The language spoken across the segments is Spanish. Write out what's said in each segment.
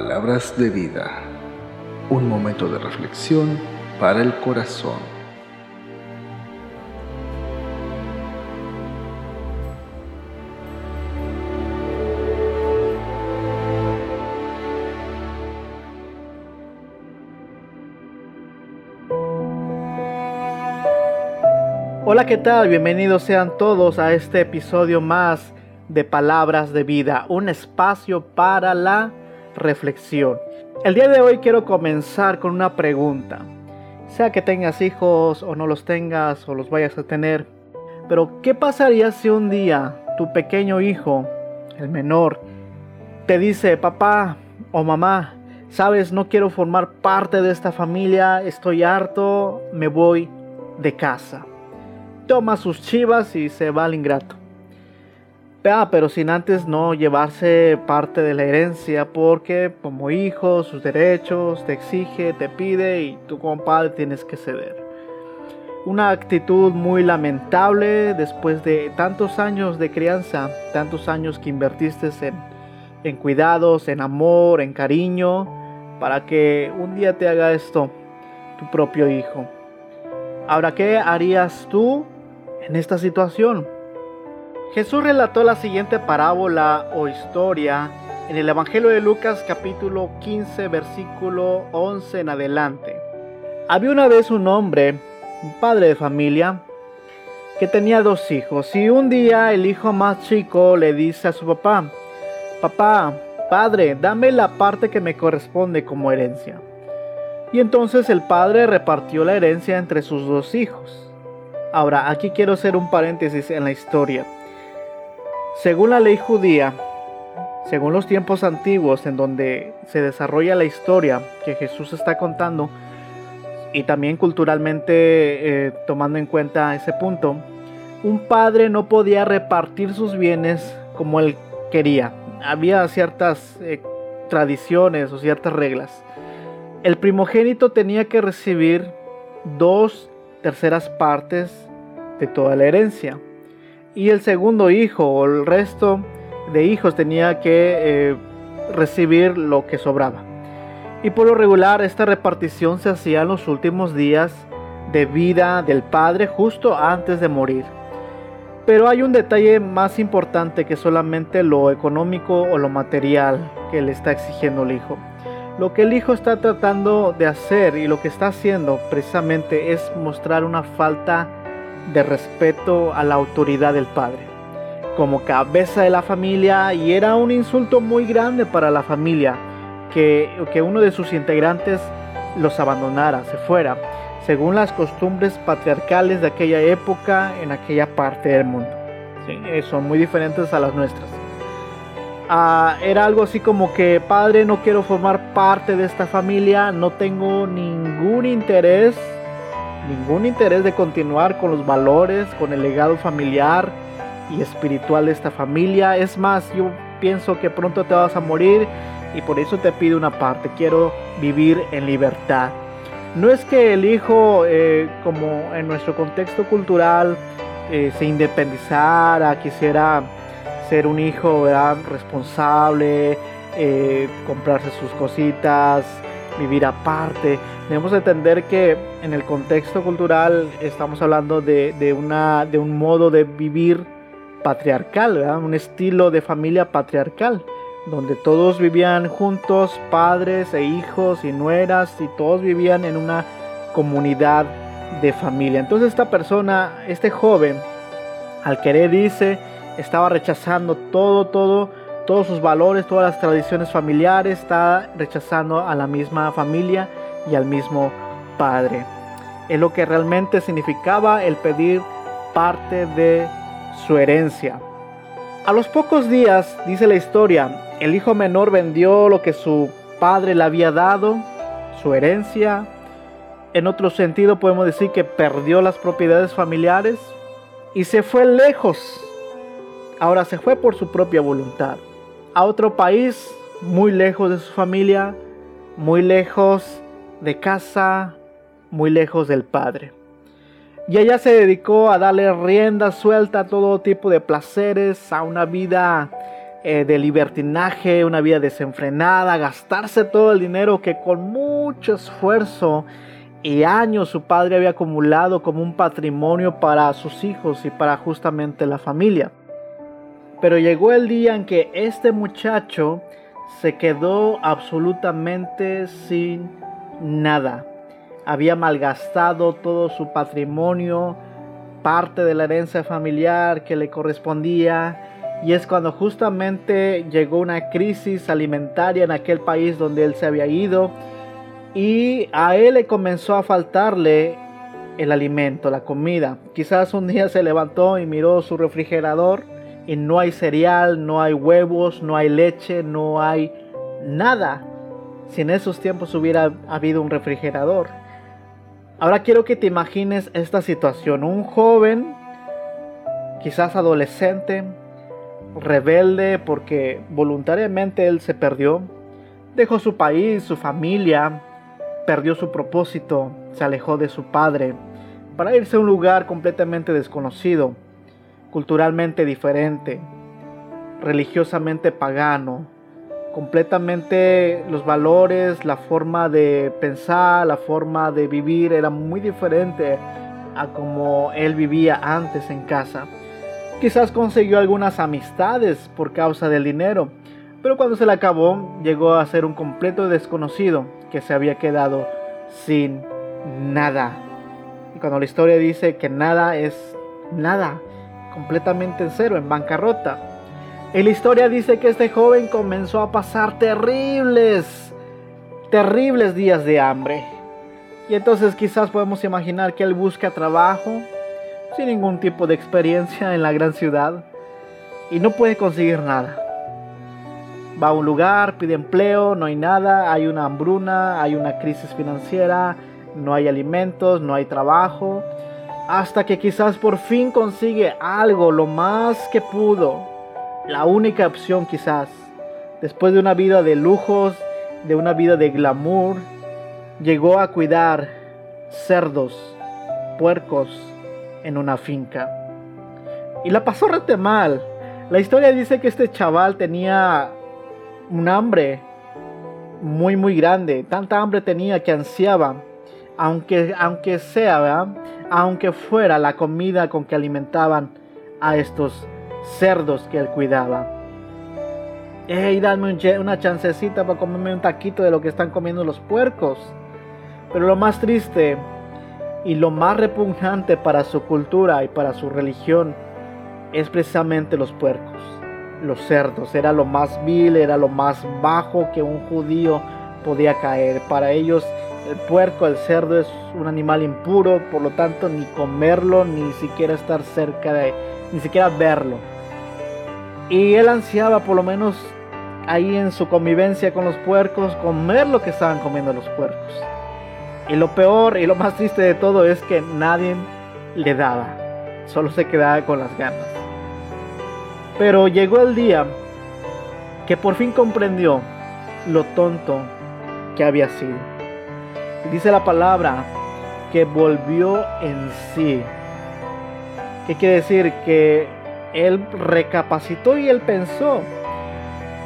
Palabras de vida. Un momento de reflexión para el corazón. Hola, ¿qué tal? Bienvenidos sean todos a este episodio más de Palabras de Vida, un espacio para la reflexión. El día de hoy quiero comenzar con una pregunta. Sea que tengas hijos o no los tengas o los vayas a tener, pero ¿qué pasaría si un día tu pequeño hijo, el menor, te dice, papá o mamá, sabes, no quiero formar parte de esta familia, estoy harto, me voy de casa? Toma sus chivas y se va al ingrato. Ah, pero sin antes no llevarse parte de la herencia, porque como hijo, sus derechos, te exige, te pide y tú como padre tienes que ceder. Una actitud muy lamentable después de tantos años de crianza, tantos años que invertiste en, en cuidados, en amor, en cariño, para que un día te haga esto tu propio hijo. Ahora, ¿qué harías tú en esta situación? Jesús relató la siguiente parábola o historia en el Evangelio de Lucas capítulo 15 versículo 11 en adelante. Había una vez un hombre, un padre de familia, que tenía dos hijos y un día el hijo más chico le dice a su papá, papá, padre, dame la parte que me corresponde como herencia. Y entonces el padre repartió la herencia entre sus dos hijos. Ahora, aquí quiero hacer un paréntesis en la historia. Según la ley judía, según los tiempos antiguos en donde se desarrolla la historia que Jesús está contando, y también culturalmente eh, tomando en cuenta ese punto, un padre no podía repartir sus bienes como él quería. Había ciertas eh, tradiciones o ciertas reglas. El primogénito tenía que recibir dos terceras partes de toda la herencia y el segundo hijo o el resto de hijos tenía que eh, recibir lo que sobraba. Y por lo regular esta repartición se hacía en los últimos días de vida del padre justo antes de morir. Pero hay un detalle más importante que solamente lo económico o lo material que le está exigiendo el hijo. Lo que el hijo está tratando de hacer y lo que está haciendo precisamente es mostrar una falta de respeto a la autoridad del padre, como cabeza de la familia, y era un insulto muy grande para la familia que, que uno de sus integrantes los abandonara, se fuera, según las costumbres patriarcales de aquella época en aquella parte del mundo. Eh, son muy diferentes a las nuestras. Ah, era algo así como que, padre, no quiero formar parte de esta familia, no tengo ningún interés ningún interés de continuar con los valores, con el legado familiar y espiritual de esta familia. Es más, yo pienso que pronto te vas a morir y por eso te pido una parte. Quiero vivir en libertad. No es que el hijo, eh, como en nuestro contexto cultural, eh, se independizara, quisiera ser un hijo responsable, eh, comprarse sus cositas, vivir aparte. Debemos entender que en el contexto cultural estamos hablando de, una, de un modo de vivir patriarcal, un estilo de familia patriarcal, donde todos vivían juntos, padres e hijos y nueras, y todos vivían en una comunidad de familia. Entonces esta persona, este joven, al querer dice, estaba rechazando todo, todo todos sus valores, todas las tradiciones familiares, está rechazando a la misma familia y al mismo padre. Es lo que realmente significaba el pedir parte de su herencia. A los pocos días, dice la historia, el hijo menor vendió lo que su padre le había dado, su herencia. En otro sentido podemos decir que perdió las propiedades familiares y se fue lejos. Ahora se fue por su propia voluntad a otro país, muy lejos de su familia, muy lejos de casa, muy lejos del padre. Y ella se dedicó a darle rienda suelta a todo tipo de placeres, a una vida eh, de libertinaje, una vida desenfrenada, gastarse todo el dinero que con mucho esfuerzo y años su padre había acumulado como un patrimonio para sus hijos y para justamente la familia. Pero llegó el día en que este muchacho se quedó absolutamente sin nada. Había malgastado todo su patrimonio, parte de la herencia familiar que le correspondía. Y es cuando justamente llegó una crisis alimentaria en aquel país donde él se había ido. Y a él le comenzó a faltarle el alimento, la comida. Quizás un día se levantó y miró su refrigerador y no hay cereal, no hay huevos, no hay leche, no hay nada. Si en esos tiempos hubiera habido un refrigerador. Ahora quiero que te imagines esta situación. Un joven, quizás adolescente, rebelde porque voluntariamente él se perdió. Dejó su país, su familia, perdió su propósito, se alejó de su padre para irse a un lugar completamente desconocido culturalmente diferente, religiosamente pagano, completamente los valores, la forma de pensar, la forma de vivir era muy diferente a como él vivía antes en casa. Quizás consiguió algunas amistades por causa del dinero, pero cuando se le acabó llegó a ser un completo desconocido que se había quedado sin nada. Y cuando la historia dice que nada es nada, completamente en cero, en bancarrota. Y la historia dice que este joven comenzó a pasar terribles, terribles días de hambre. Y entonces quizás podemos imaginar que él busca trabajo sin ningún tipo de experiencia en la gran ciudad y no puede conseguir nada. Va a un lugar, pide empleo, no hay nada, hay una hambruna, hay una crisis financiera, no hay alimentos, no hay trabajo hasta que quizás por fin consigue algo, lo más que pudo, la única opción quizás, después de una vida de lujos, de una vida de glamour, llegó a cuidar cerdos, puercos en una finca. Y la pasó rete mal. La historia dice que este chaval tenía un hambre muy muy grande, tanta hambre tenía que ansiaba aunque, aunque sea, aunque fuera la comida con que alimentaban a estos cerdos que él cuidaba. Hey, dame una chancecita para comerme un taquito de lo que están comiendo los puercos. Pero lo más triste y lo más repugnante para su cultura y para su religión es precisamente los puercos, los cerdos. Era lo más vil, era lo más bajo que un judío podía caer. Para ellos el puerco, el cerdo es un animal impuro, por lo tanto ni comerlo, ni siquiera estar cerca de, ni siquiera verlo. Y él ansiaba por lo menos ahí en su convivencia con los puercos, comer lo que estaban comiendo los puercos. Y lo peor y lo más triste de todo es que nadie le daba, solo se quedaba con las ganas. Pero llegó el día que por fin comprendió lo tonto que había sido dice la palabra que volvió en sí. ¿Qué quiere decir? Que él recapacitó y él pensó,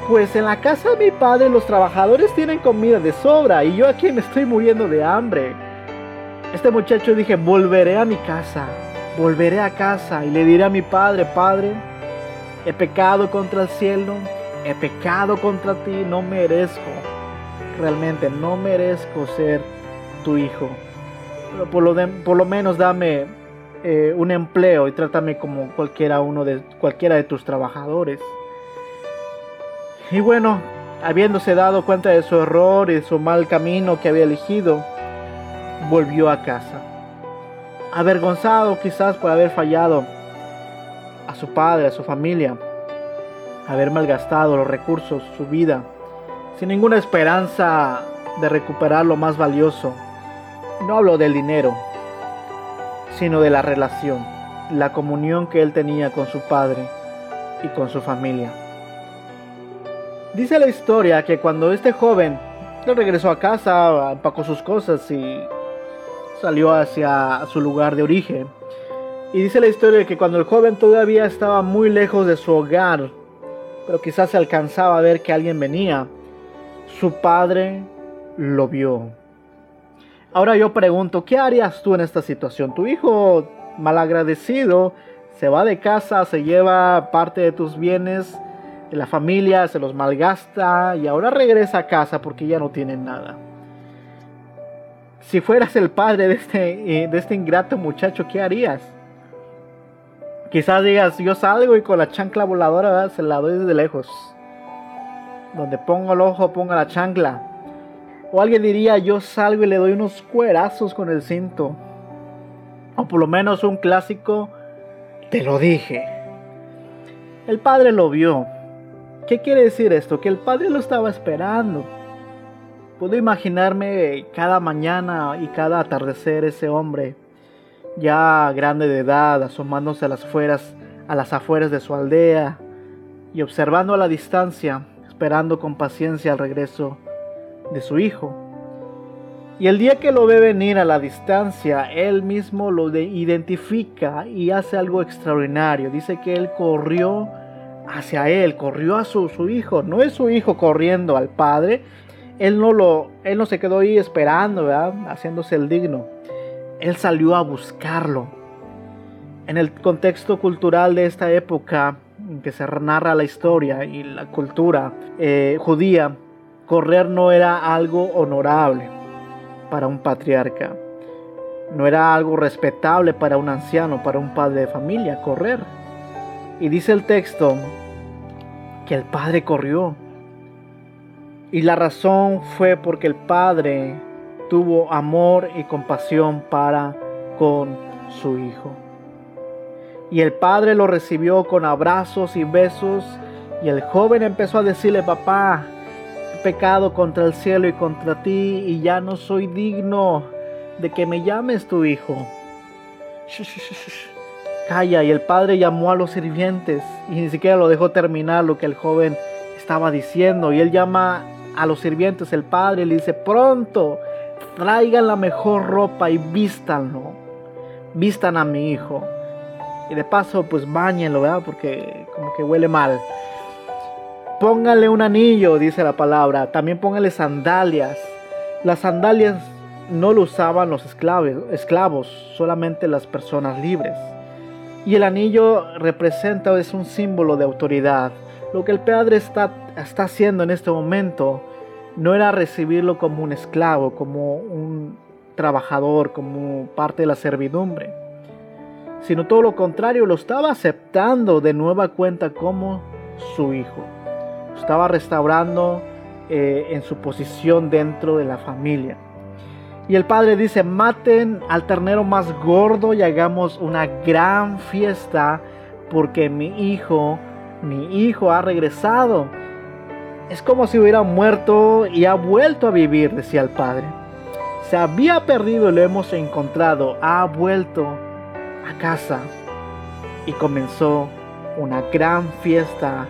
pues en la casa de mi padre los trabajadores tienen comida de sobra y yo aquí me estoy muriendo de hambre. Este muchacho dije, volveré a mi casa, volveré a casa y le diré a mi padre, padre, he pecado contra el cielo, he pecado contra ti, no merezco, realmente no merezco ser tu hijo. Por lo, por lo menos dame eh, un empleo y trátame como cualquiera uno de cualquiera de tus trabajadores. Y bueno, habiéndose dado cuenta de su error y de su mal camino que había elegido, volvió a casa. Avergonzado quizás por haber fallado a su padre, a su familia, haber malgastado los recursos, su vida, sin ninguna esperanza de recuperar lo más valioso, no hablo del dinero, sino de la relación, la comunión que él tenía con su padre y con su familia. Dice la historia que cuando este joven regresó a casa, empacó sus cosas y salió hacia su lugar de origen. Y dice la historia que cuando el joven todavía estaba muy lejos de su hogar, pero quizás se alcanzaba a ver que alguien venía. Su padre lo vio. Ahora yo pregunto, ¿qué harías tú en esta situación? Tu hijo malagradecido se va de casa, se lleva parte de tus bienes, de la familia, se los malgasta y ahora regresa a casa porque ya no tiene nada. Si fueras el padre de este, eh, de este ingrato muchacho, ¿qué harías? Quizás digas, yo salgo y con la chancla voladora se la doy desde lejos. Donde pongo el ojo, pongo la chancla. O alguien diría, yo salgo y le doy unos cuerazos con el cinto. O por lo menos un clásico, te lo dije. El padre lo vio. ¿Qué quiere decir esto? Que el padre lo estaba esperando. Puedo imaginarme cada mañana y cada atardecer ese hombre, ya grande de edad, asomándose a las a las afueras de su aldea y observando a la distancia, esperando con paciencia el regreso de su hijo. Y el día que lo ve venir a la distancia, él mismo lo identifica y hace algo extraordinario. Dice que él corrió hacia él, corrió a su, su, hijo. No es su hijo corriendo al padre. Él no, lo, él no se quedó ahí esperando, ¿verdad? haciéndose el digno. Él salió a buscarlo. En el contexto cultural de esta época, en que se narra la historia y la cultura eh, judía, correr no era algo honorable para un patriarca. No era algo respetable para un anciano, para un padre de familia, correr. Y dice el texto que el padre corrió. Y la razón fue porque el padre tuvo amor y compasión para con su hijo. Y el padre lo recibió con abrazos y besos. Y el joven empezó a decirle, papá, he pecado contra el cielo y contra ti y ya no soy digno de que me llames tu hijo. Calla, y el padre llamó a los sirvientes y ni siquiera lo dejó terminar lo que el joven estaba diciendo. Y él llama a los sirvientes, el padre le dice, pronto, traigan la mejor ropa y vístanlo. Vistan a mi hijo. Y de paso, pues bañenlo, ¿verdad? Porque como que huele mal. Póngale un anillo, dice la palabra. También póngale sandalias. Las sandalias no lo usaban los esclavos, esclavos, solamente las personas libres. Y el anillo representa, es un símbolo de autoridad. Lo que el padre está, está haciendo en este momento no era recibirlo como un esclavo, como un trabajador, como parte de la servidumbre, sino todo lo contrario, lo estaba aceptando de nueva cuenta como su hijo. Estaba restaurando eh, en su posición dentro de la familia. Y el padre dice, maten al ternero más gordo y hagamos una gran fiesta porque mi hijo, mi hijo ha regresado. Es como si hubiera muerto y ha vuelto a vivir, decía el padre. Se había perdido y lo hemos encontrado. Ha vuelto a casa. Y comenzó una gran fiesta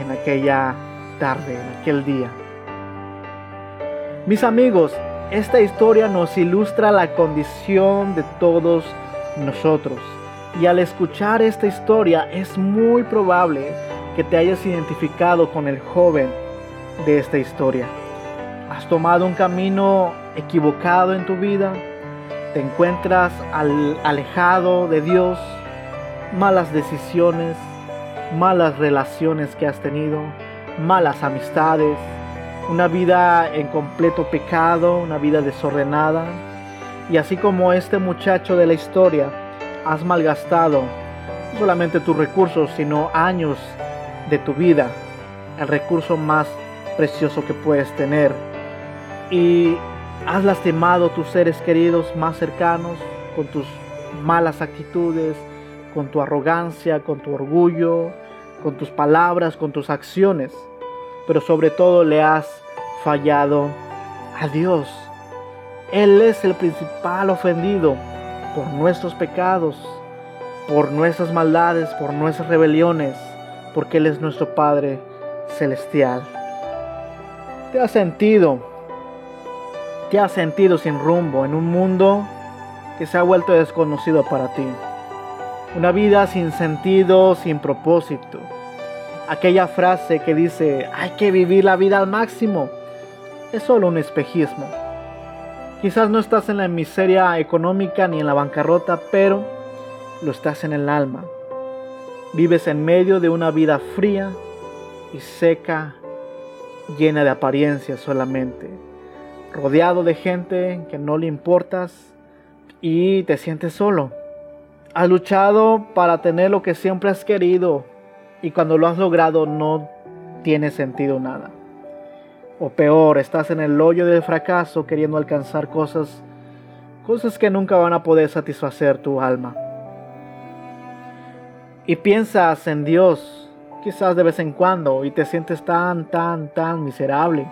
en aquella tarde, en aquel día. Mis amigos, esta historia nos ilustra la condición de todos nosotros. Y al escuchar esta historia es muy probable que te hayas identificado con el joven de esta historia. Has tomado un camino equivocado en tu vida, te encuentras alejado de Dios, malas decisiones, malas relaciones que has tenido, malas amistades, una vida en completo pecado, una vida desordenada. Y así como este muchacho de la historia, has malgastado no solamente tus recursos, sino años de tu vida, el recurso más precioso que puedes tener. Y has lastimado tus seres queridos más cercanos con tus malas actitudes, con tu arrogancia, con tu orgullo, con tus palabras, con tus acciones pero sobre todo le has fallado a Dios. Él es el principal ofendido por nuestros pecados, por nuestras maldades, por nuestras rebeliones, porque Él es nuestro Padre celestial. ¿Te has sentido? ¿Te has sentido sin rumbo en un mundo que se ha vuelto desconocido para ti? Una vida sin sentido, sin propósito aquella frase que dice, hay que vivir la vida al máximo, es solo un espejismo. Quizás no estás en la miseria económica ni en la bancarrota, pero lo estás en el alma. Vives en medio de una vida fría y seca, llena de apariencias solamente, rodeado de gente que no le importas y te sientes solo. Has luchado para tener lo que siempre has querido y cuando lo has logrado no tiene sentido nada. O peor, estás en el hoyo del fracaso queriendo alcanzar cosas, cosas que nunca van a poder satisfacer tu alma. Y piensas en Dios, quizás de vez en cuando, y te sientes tan, tan, tan miserable.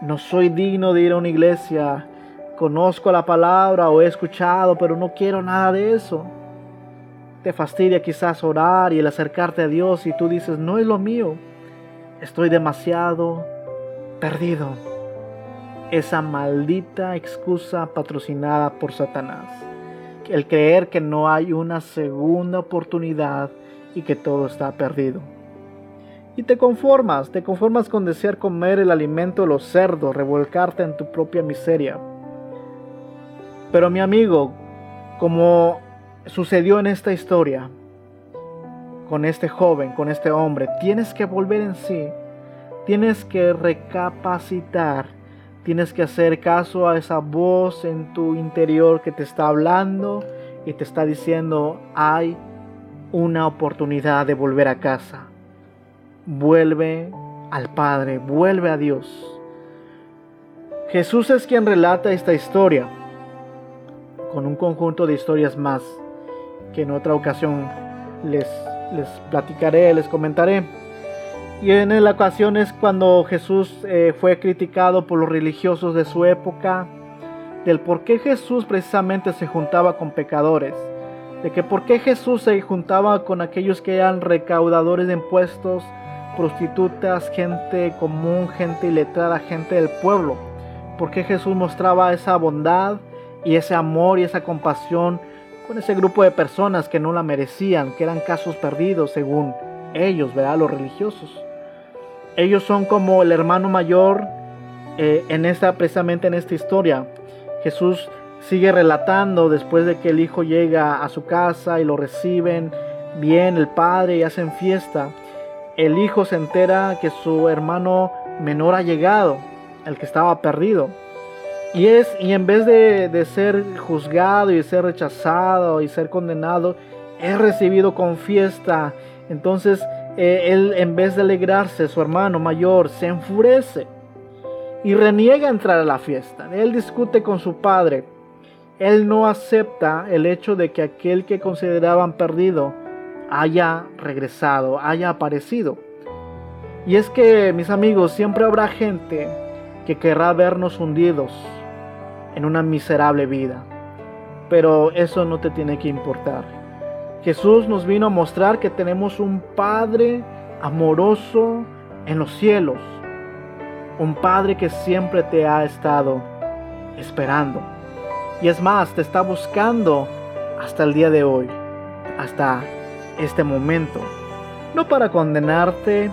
No soy digno de ir a una iglesia, conozco la palabra o he escuchado, pero no quiero nada de eso. Te fastidia quizás orar y el acercarte a Dios y tú dices, no es lo mío, estoy demasiado perdido. Esa maldita excusa patrocinada por Satanás. El creer que no hay una segunda oportunidad y que todo está perdido. Y te conformas, te conformas con desear comer el alimento de los cerdos, revolcarte en tu propia miseria. Pero mi amigo, como sucedió en esta historia, con este joven, con este hombre, tienes que volver en sí Tienes que recapacitar, tienes que hacer caso a esa voz en tu interior que te está hablando y te está diciendo, hay una oportunidad de volver a casa. Vuelve al Padre, vuelve a Dios. Jesús es quien relata esta historia con un conjunto de historias más que en otra ocasión les, les platicaré, les comentaré. Y en la ocasión es cuando Jesús eh, fue criticado por los religiosos de su época, del por qué Jesús precisamente se juntaba con pecadores, de que por qué Jesús se juntaba con aquellos que eran recaudadores de impuestos, prostitutas, gente común, gente iletrada, gente del pueblo, por qué Jesús mostraba esa bondad y ese amor y esa compasión con ese grupo de personas que no la merecían, que eran casos perdidos según ellos, ¿verdad? Los religiosos. Ellos son como el hermano mayor eh, en esta, precisamente en esta historia. Jesús sigue relatando después de que el hijo llega a su casa y lo reciben bien el padre y hacen fiesta. El hijo se entera que su hermano menor ha llegado, el que estaba perdido. Y, es, y en vez de, ser juzgado y ser rechazado y ser condenado, es recibido con fiesta. Entonces eh, él en vez de alegrarse, su hermano mayor se enfurece y reniega entrar a la fiesta. Él discute con su padre. Él no acepta el hecho de que aquel que consideraban perdido haya regresado, haya aparecido. Y es que, mis amigos, siempre habrá gente que querrá vernos hundidos en una miserable vida. Pero eso no te tiene que importar. Jesús nos vino a mostrar que tenemos un Padre amoroso en los cielos. Un Padre que siempre te ha estado esperando. Y es más, te está buscando hasta el día de hoy, hasta este momento. No para condenarte,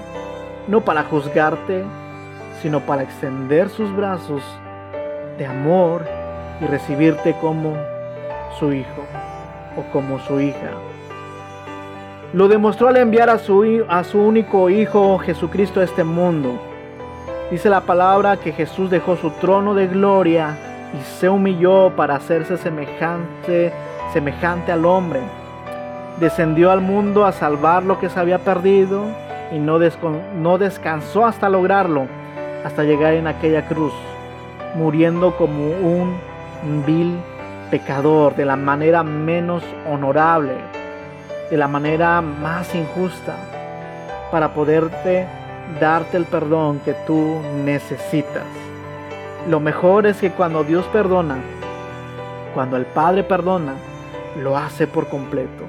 no para juzgarte, sino para extender sus brazos de amor y recibirte como su hijo o como su hija. Lo demostró al enviar a su, a su único Hijo Jesucristo a este mundo. Dice la palabra que Jesús dejó su trono de gloria y se humilló para hacerse semejante, semejante al hombre. Descendió al mundo a salvar lo que se había perdido y no, no descansó hasta lograrlo, hasta llegar en aquella cruz, muriendo como un vil pecador de la manera menos honorable de la manera más injusta para poderte darte el perdón que tú necesitas. Lo mejor es que cuando Dios perdona, cuando el Padre perdona, lo hace por completo.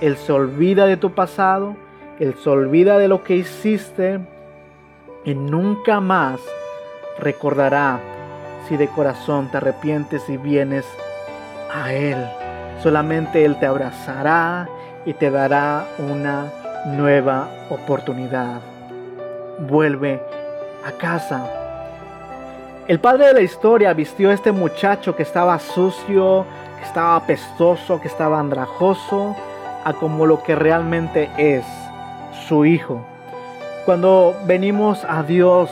Él se olvida de tu pasado, Él se olvida de lo que hiciste y nunca más recordará si de corazón te arrepientes y vienes a Él. Solamente Él te abrazará y te dará una nueva oportunidad. Vuelve a casa. El padre de la historia vistió a este muchacho que estaba sucio, que estaba apestoso, que estaba andrajoso, a como lo que realmente es su hijo. Cuando venimos a Dios,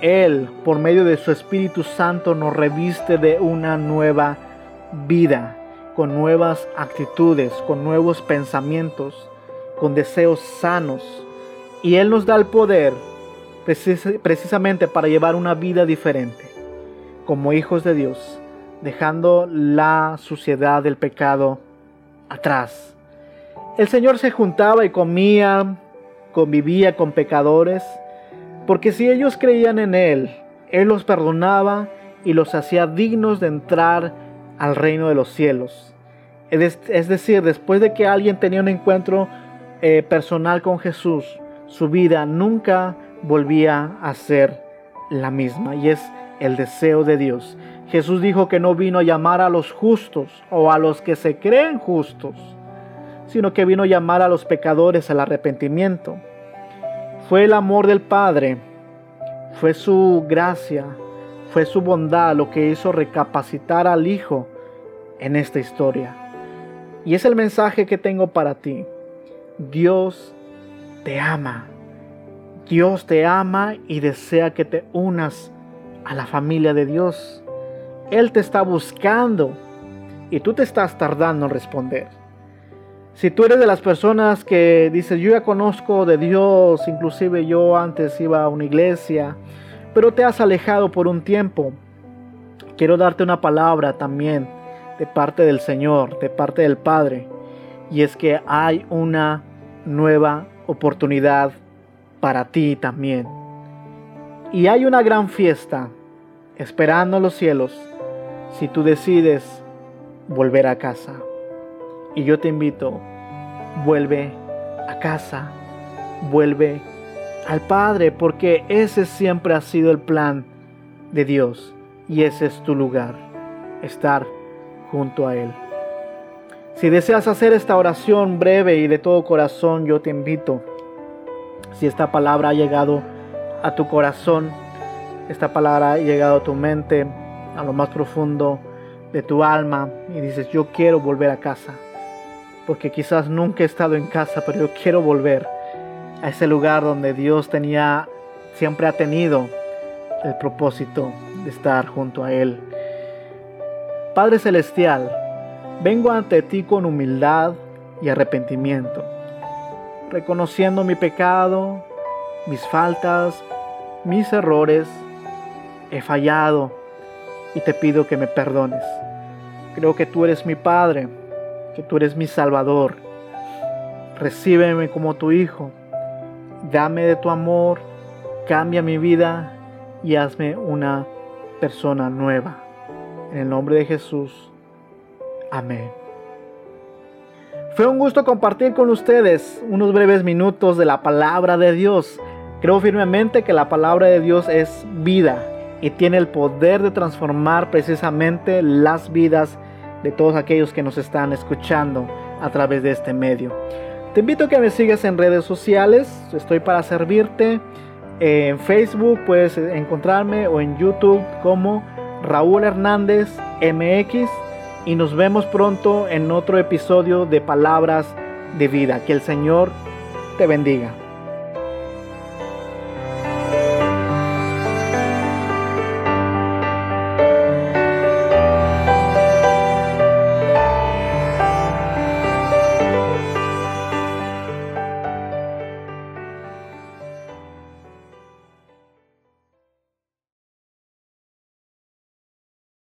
Él, por medio de su Espíritu Santo, nos reviste de una nueva vida, con nuevas actitudes, con nuevos pensamientos, con deseos sanos. Y Él nos da el poder precisamente para llevar una vida diferente, como hijos de Dios, dejando la suciedad del pecado atrás. El Señor se juntaba y comía, convivía con pecadores, porque si ellos creían en Él, Él los perdonaba y los hacía dignos de entrar al reino de los cielos. Es decir, después de que alguien tenía un encuentro eh, personal con Jesús, su vida nunca volvía a ser la misma y es el deseo de Dios. Jesús dijo que no vino a llamar a los justos o a los que se creen justos, sino que vino a llamar a los pecadores al arrepentimiento. Fue el amor del Padre, fue su gracia, fue su bondad lo que hizo recapacitar al Hijo en esta historia. Y es el mensaje que tengo para ti. Dios te ama. Dios te ama y desea que te unas a la familia de Dios. Él te está buscando y tú te estás tardando en responder. Si tú eres de las personas que dices, yo ya conozco de Dios, inclusive yo antes iba a una iglesia, pero te has alejado por un tiempo, quiero darte una palabra también de parte del Señor, de parte del Padre, y es que hay una nueva oportunidad para ti también. Y hay una gran fiesta esperando en los cielos si tú decides volver a casa. Y yo te invito, vuelve a casa, vuelve al Padre, porque ese siempre ha sido el plan de Dios y ese es tu lugar, estar junto a Él. Si deseas hacer esta oración breve y de todo corazón, yo te invito si esta palabra ha llegado a tu corazón, esta palabra ha llegado a tu mente, a lo más profundo de tu alma y dices, yo quiero volver a casa, porque quizás nunca he estado en casa, pero yo quiero volver a ese lugar donde Dios tenía, siempre ha tenido el propósito de estar junto a Él. Padre Celestial, vengo ante ti con humildad y arrepentimiento reconociendo mi pecado, mis faltas, mis errores. He fallado y te pido que me perdones. Creo que tú eres mi Padre, que tú eres mi Salvador. Recíbeme como tu Hijo. Dame de tu amor, cambia mi vida y hazme una persona nueva. En el nombre de Jesús. Amén. Fue un gusto compartir con ustedes unos breves minutos de la palabra de Dios. Creo firmemente que la palabra de Dios es vida y tiene el poder de transformar precisamente las vidas de todos aquellos que nos están escuchando a través de este medio. Te invito a que me sigas en redes sociales, estoy para servirte. En Facebook puedes encontrarme o en YouTube como Raúl Hernández MX y nos vemos pronto en otro episodio de Palabras de Vida. Que el Señor te bendiga.